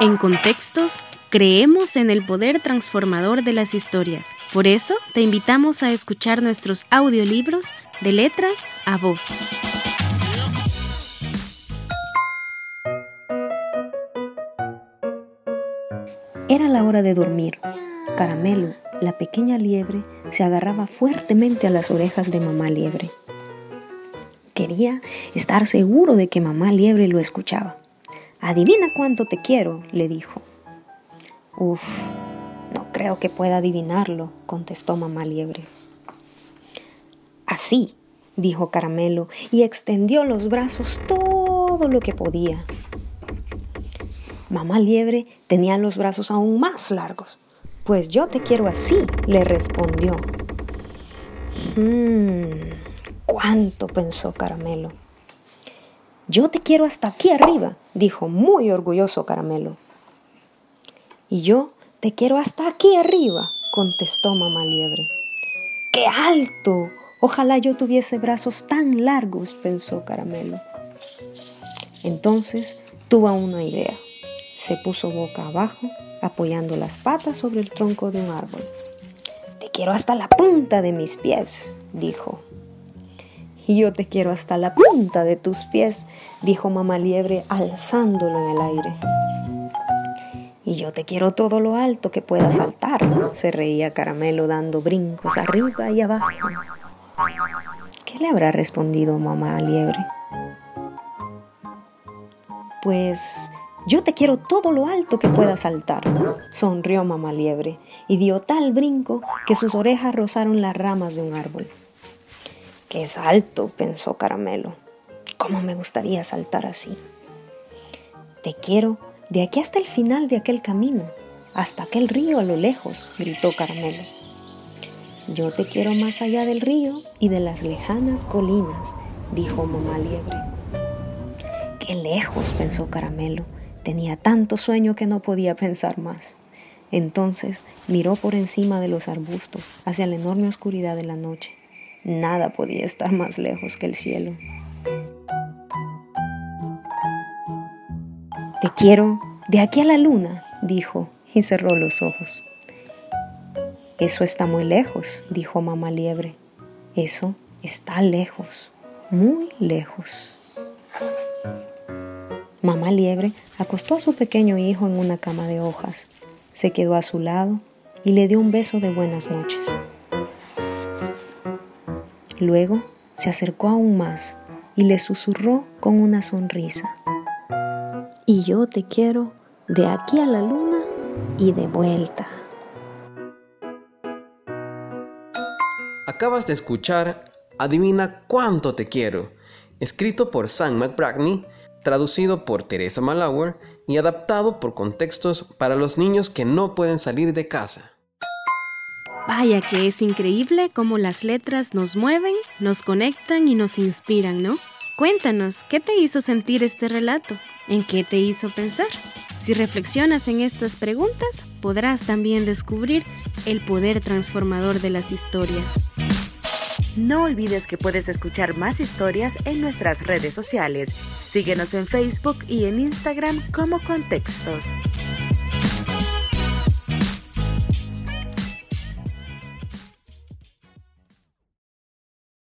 En contextos, creemos en el poder transformador de las historias. Por eso, te invitamos a escuchar nuestros audiolibros de letras a voz. Era la hora de dormir. Caramelo, la pequeña liebre, se agarraba fuertemente a las orejas de mamá liebre. Quería estar seguro de que mamá liebre lo escuchaba. Adivina cuánto te quiero, le dijo. Uf, no creo que pueda adivinarlo, contestó mamá liebre. Así, dijo Caramelo, y extendió los brazos todo lo que podía. Mamá liebre tenía los brazos aún más largos. Pues yo te quiero así, le respondió. Mmm, ¿cuánto? pensó Caramelo. Yo te quiero hasta aquí arriba, dijo muy orgulloso Caramelo. Y yo te quiero hasta aquí arriba, contestó mamá liebre. ¡Qué alto! Ojalá yo tuviese brazos tan largos, pensó Caramelo. Entonces tuvo una idea. Se puso boca abajo, apoyando las patas sobre el tronco de un árbol. Te quiero hasta la punta de mis pies, dijo y yo te quiero hasta la punta de tus pies, dijo mamá liebre alzándolo en el aire. Y yo te quiero todo lo alto que pueda saltar, se reía Caramelo dando brincos arriba y abajo. ¿Qué le habrá respondido mamá liebre? Pues yo te quiero todo lo alto que pueda saltar, sonrió mamá liebre y dio tal brinco que sus orejas rozaron las ramas de un árbol. ¡Qué salto! pensó Caramelo. ¿Cómo me gustaría saltar así? Te quiero de aquí hasta el final de aquel camino, hasta aquel río a lo lejos, gritó Caramelo. Yo te quiero más allá del río y de las lejanas colinas, dijo Mamá Liebre. Qué lejos, pensó Caramelo. Tenía tanto sueño que no podía pensar más. Entonces miró por encima de los arbustos hacia la enorme oscuridad de la noche Nada podía estar más lejos que el cielo. Te quiero de aquí a la luna, dijo, y cerró los ojos. Eso está muy lejos, dijo mamá liebre. Eso está lejos, muy lejos. Mamá liebre acostó a su pequeño hijo en una cama de hojas, se quedó a su lado y le dio un beso de buenas noches. Luego se acercó aún más y le susurró con una sonrisa. Y yo te quiero de aquí a la luna y de vuelta. Acabas de escuchar Adivina cuánto te quiero, escrito por Sam McBrackney, traducido por Teresa Malauer y adaptado por contextos para los niños que no pueden salir de casa. Vaya que es increíble cómo las letras nos mueven, nos conectan y nos inspiran, ¿no? Cuéntanos, ¿qué te hizo sentir este relato? ¿En qué te hizo pensar? Si reflexionas en estas preguntas, podrás también descubrir el poder transformador de las historias. No olvides que puedes escuchar más historias en nuestras redes sociales. Síguenos en Facebook y en Instagram como Contextos.